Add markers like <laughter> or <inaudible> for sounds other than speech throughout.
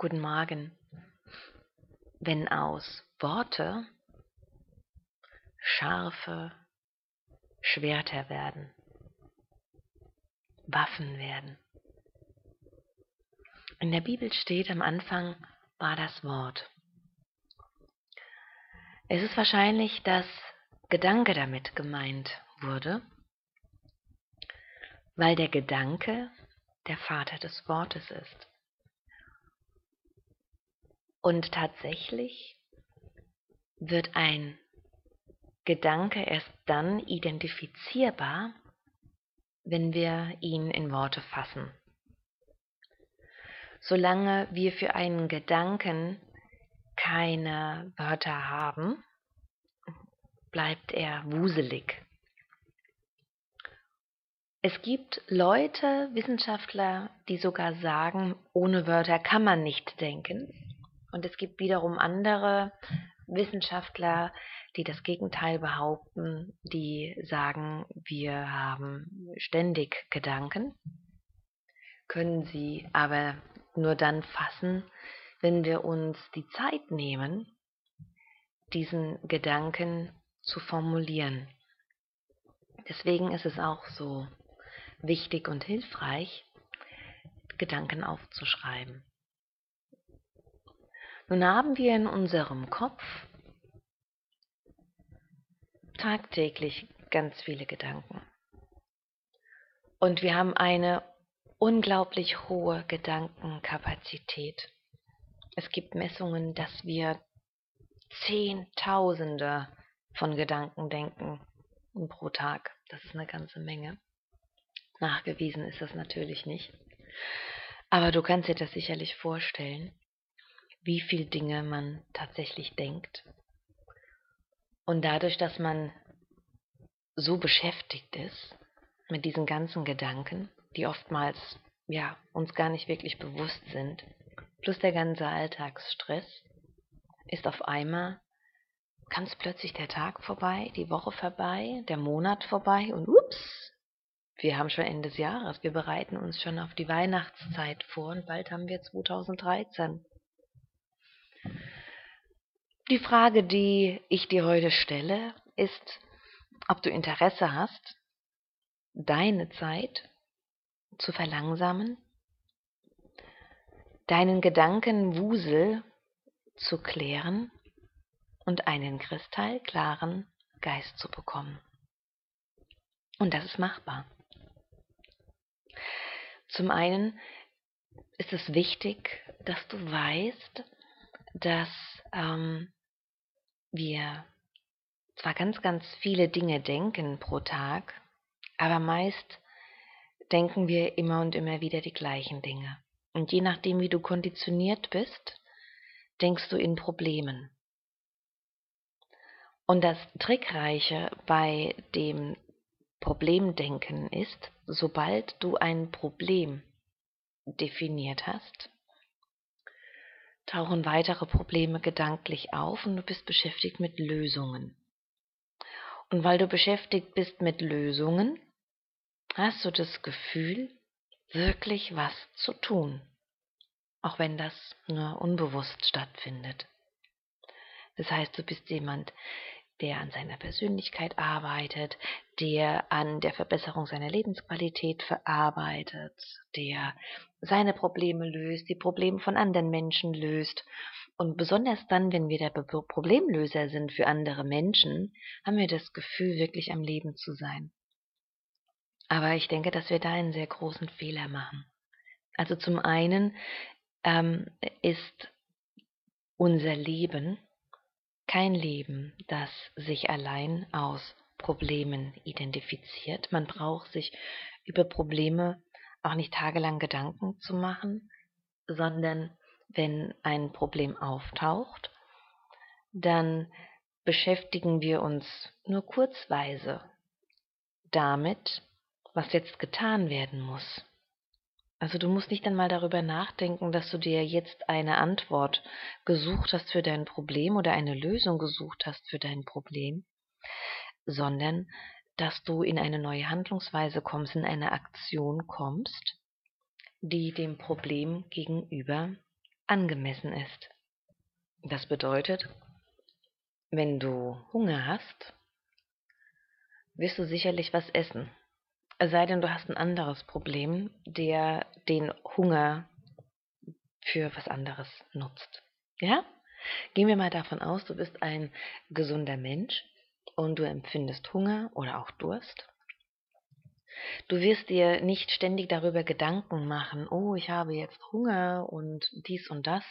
Guten Morgen. Wenn aus Worte scharfe Schwerter werden, Waffen werden. In der Bibel steht, am Anfang war das Wort. Es ist wahrscheinlich, dass Gedanke damit gemeint wurde, weil der Gedanke der Vater des Wortes ist. Und tatsächlich wird ein Gedanke erst dann identifizierbar, wenn wir ihn in Worte fassen. Solange wir für einen Gedanken keine Wörter haben, bleibt er wuselig. Es gibt Leute, Wissenschaftler, die sogar sagen, ohne Wörter kann man nicht denken. Und es gibt wiederum andere Wissenschaftler, die das Gegenteil behaupten, die sagen, wir haben ständig Gedanken, können sie aber nur dann fassen, wenn wir uns die Zeit nehmen, diesen Gedanken zu formulieren. Deswegen ist es auch so wichtig und hilfreich, Gedanken aufzuschreiben. Nun haben wir in unserem Kopf tagtäglich ganz viele Gedanken. Und wir haben eine unglaublich hohe Gedankenkapazität. Es gibt Messungen, dass wir Zehntausende von Gedanken denken pro Tag. Das ist eine ganze Menge. Nachgewiesen ist das natürlich nicht. Aber du kannst dir das sicherlich vorstellen wie viel Dinge man tatsächlich denkt. Und dadurch, dass man so beschäftigt ist mit diesen ganzen Gedanken, die oftmals ja uns gar nicht wirklich bewusst sind, plus der ganze Alltagsstress, ist auf einmal ganz plötzlich der Tag vorbei, die Woche vorbei, der Monat vorbei und ups, wir haben schon Ende des Jahres, wir bereiten uns schon auf die Weihnachtszeit vor und bald haben wir 2013. Die Frage, die ich dir heute stelle, ist, ob du Interesse hast, deine Zeit zu verlangsamen, deinen Gedankenwusel zu klären und einen kristallklaren Geist zu bekommen. Und das ist machbar. Zum einen ist es wichtig, dass du weißt, dass ähm, wir zwar ganz, ganz viele Dinge denken pro Tag, aber meist denken wir immer und immer wieder die gleichen Dinge. Und je nachdem, wie du konditioniert bist, denkst du in Problemen. Und das Trickreiche bei dem Problemdenken ist, sobald du ein Problem definiert hast, tauchen weitere Probleme gedanklich auf und du bist beschäftigt mit Lösungen. Und weil du beschäftigt bist mit Lösungen, hast du das Gefühl, wirklich was zu tun, auch wenn das nur unbewusst stattfindet. Das heißt, du bist jemand, der an seiner Persönlichkeit arbeitet, der an der Verbesserung seiner Lebensqualität verarbeitet, der seine Probleme löst, die Probleme von anderen Menschen löst. Und besonders dann, wenn wir der Problemlöser sind für andere Menschen, haben wir das Gefühl, wirklich am Leben zu sein. Aber ich denke, dass wir da einen sehr großen Fehler machen. Also zum einen ähm, ist unser Leben kein Leben, das sich allein aus Problemen identifiziert. Man braucht sich über Probleme auch nicht tagelang Gedanken zu machen, sondern wenn ein Problem auftaucht, dann beschäftigen wir uns nur kurzweise damit, was jetzt getan werden muss. Also du musst nicht einmal darüber nachdenken, dass du dir jetzt eine Antwort gesucht hast für dein Problem oder eine Lösung gesucht hast für dein Problem, sondern dass du in eine neue Handlungsweise kommst, in eine Aktion kommst, die dem Problem gegenüber angemessen ist. Das bedeutet, wenn du Hunger hast, wirst du sicherlich was essen. Es sei denn, du hast ein anderes Problem, der den Hunger für was anderes nutzt. Ja? Gehen wir mal davon aus, du bist ein gesunder Mensch und du empfindest Hunger oder auch Durst. Du wirst dir nicht ständig darüber Gedanken machen, oh, ich habe jetzt Hunger und dies und das,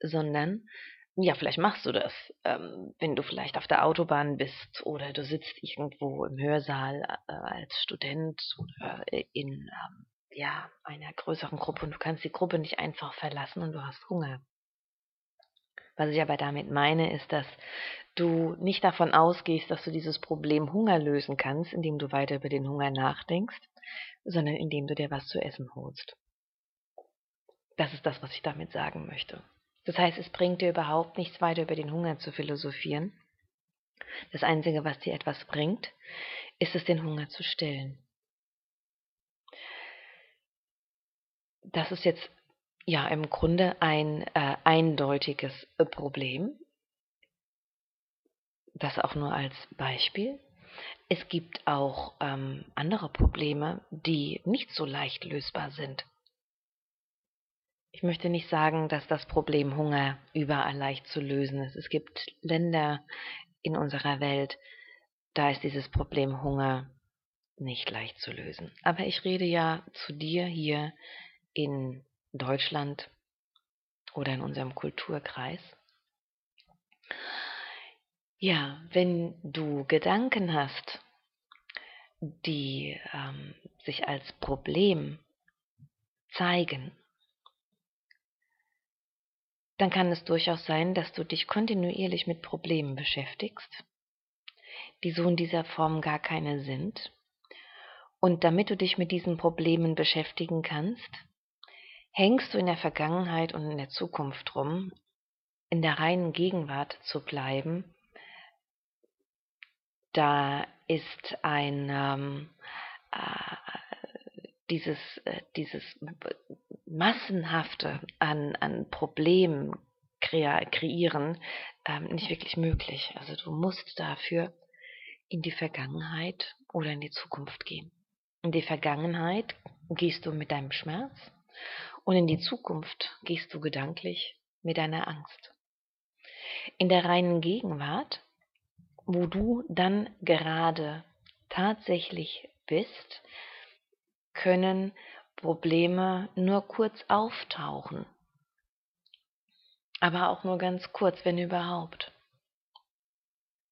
sondern ja, vielleicht machst du das, ähm, wenn du vielleicht auf der Autobahn bist oder du sitzt irgendwo im Hörsaal äh, als Student oder in ähm, ja, einer größeren Gruppe und du kannst die Gruppe nicht einfach verlassen und du hast Hunger. Was ich aber damit meine, ist, dass du nicht davon ausgehst, dass du dieses Problem Hunger lösen kannst, indem du weiter über den Hunger nachdenkst, sondern indem du dir was zu essen holst. Das ist das, was ich damit sagen möchte. Das heißt, es bringt dir überhaupt nichts weiter über den Hunger zu philosophieren. Das Einzige, was dir etwas bringt, ist es, den Hunger zu stillen. Das ist jetzt ja im Grunde ein äh, eindeutiges Problem. Das auch nur als Beispiel. Es gibt auch ähm, andere Probleme, die nicht so leicht lösbar sind. Ich möchte nicht sagen, dass das Problem Hunger überall leicht zu lösen ist. Es gibt Länder in unserer Welt, da ist dieses Problem Hunger nicht leicht zu lösen. Aber ich rede ja zu dir hier in Deutschland oder in unserem Kulturkreis. Ja, wenn du Gedanken hast, die ähm, sich als Problem zeigen, dann kann es durchaus sein, dass du dich kontinuierlich mit Problemen beschäftigst, die so in dieser Form gar keine sind. Und damit du dich mit diesen Problemen beschäftigen kannst, hängst du in der Vergangenheit und in der Zukunft rum, in der reinen Gegenwart zu bleiben, da ist ein ähm, äh, dieses, äh, dieses massenhafte an, an Problemen kreieren ähm, nicht wirklich möglich. Also du musst dafür in die Vergangenheit oder in die Zukunft gehen. In die Vergangenheit gehst du mit deinem Schmerz und in die Zukunft gehst du gedanklich mit deiner Angst. In der reinen Gegenwart, wo du dann gerade tatsächlich bist, können Probleme nur kurz auftauchen. Aber auch nur ganz kurz, wenn überhaupt.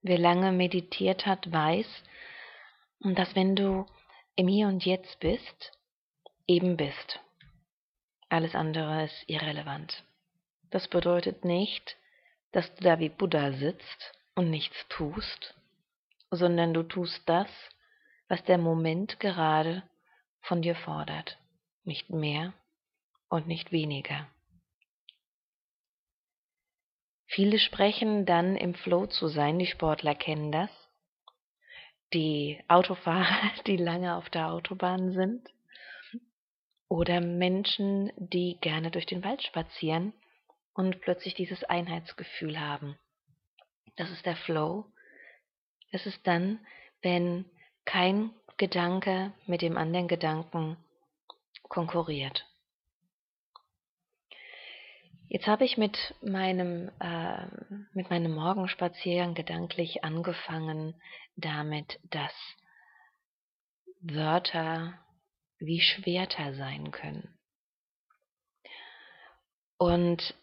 Wer lange meditiert hat, weiß, dass wenn du im Hier und Jetzt bist, eben bist. Alles andere ist irrelevant. Das bedeutet nicht, dass du da wie Buddha sitzt und nichts tust, sondern du tust das, was der Moment gerade von dir fordert nicht mehr und nicht weniger. Viele sprechen dann im Flow zu sein, die Sportler kennen das. Die Autofahrer, <laughs> die lange auf der Autobahn sind. Oder Menschen, die gerne durch den Wald spazieren und plötzlich dieses Einheitsgefühl haben. Das ist der Flow. Es ist dann, wenn kein Gedanke mit dem anderen Gedanken konkurriert. Jetzt habe ich mit meinem, äh, mit meinem Morgenspaziergang gedanklich angefangen damit, dass Wörter wie Schwerter sein können. Und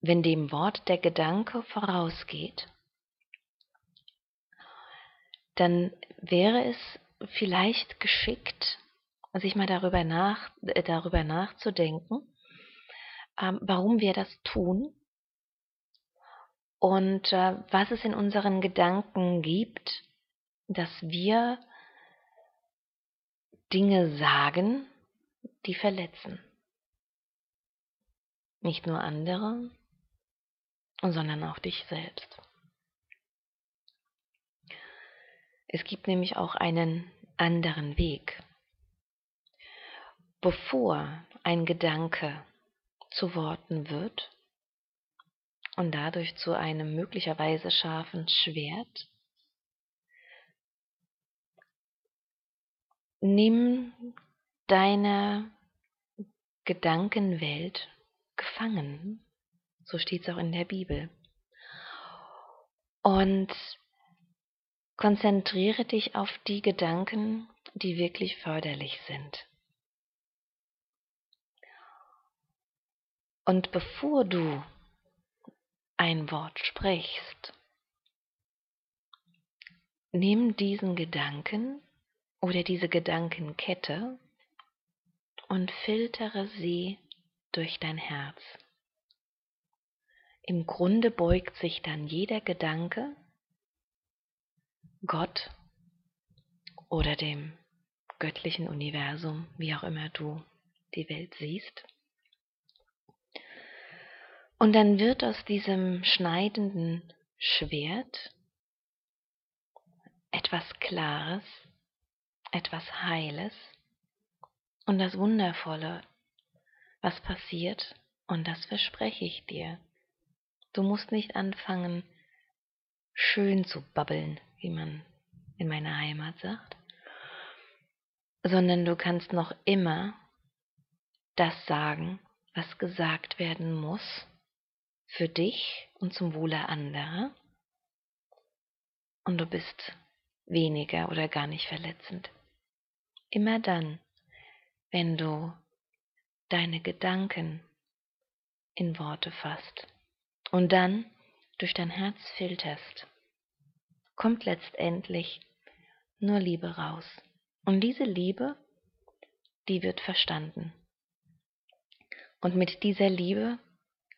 wenn dem Wort der Gedanke vorausgeht, dann wäre es vielleicht geschickt, sich mal darüber, nach, äh, darüber nachzudenken, ähm, warum wir das tun und äh, was es in unseren Gedanken gibt, dass wir Dinge sagen, die verletzen. Nicht nur andere, sondern auch dich selbst. Es gibt nämlich auch einen anderen Weg bevor ein Gedanke zu Worten wird und dadurch zu einem möglicherweise scharfen Schwert. Nimm deine Gedankenwelt gefangen. So steht es auch in der Bibel. Und konzentriere dich auf die Gedanken, die wirklich förderlich sind. Und bevor du ein Wort sprichst, nimm diesen Gedanken oder diese Gedankenkette und filtere sie durch dein Herz. Im Grunde beugt sich dann jeder Gedanke Gott oder dem göttlichen Universum, wie auch immer du die Welt siehst. Und dann wird aus diesem schneidenden Schwert etwas Klares, etwas Heiles und das Wundervolle, was passiert, und das verspreche ich dir. Du musst nicht anfangen, schön zu babbeln, wie man in meiner Heimat sagt, sondern du kannst noch immer das sagen, was gesagt werden muss, für dich und zum Wohle anderer, und du bist weniger oder gar nicht verletzend. Immer dann, wenn du deine Gedanken in Worte fasst und dann durch dein Herz filterst, kommt letztendlich nur Liebe raus. Und diese Liebe, die wird verstanden. Und mit dieser Liebe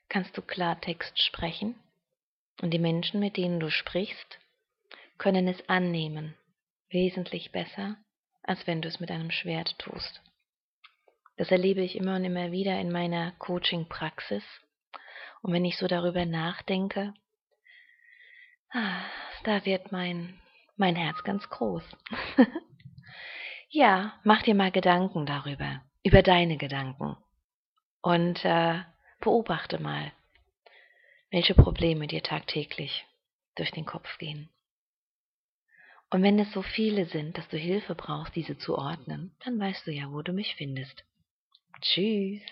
kannst du Klartext sprechen und die Menschen, mit denen du sprichst, können es annehmen, wesentlich besser, als wenn du es mit einem Schwert tust. Das erlebe ich immer und immer wieder in meiner Coaching-Praxis. Und wenn ich so darüber nachdenke, da wird mein, mein Herz ganz groß. <laughs> ja, mach dir mal Gedanken darüber, über deine Gedanken. Und äh, beobachte mal, welche Probleme dir tagtäglich durch den Kopf gehen. Und wenn es so viele sind, dass du Hilfe brauchst, diese zu ordnen, dann weißt du ja, wo du mich findest. Tschüss.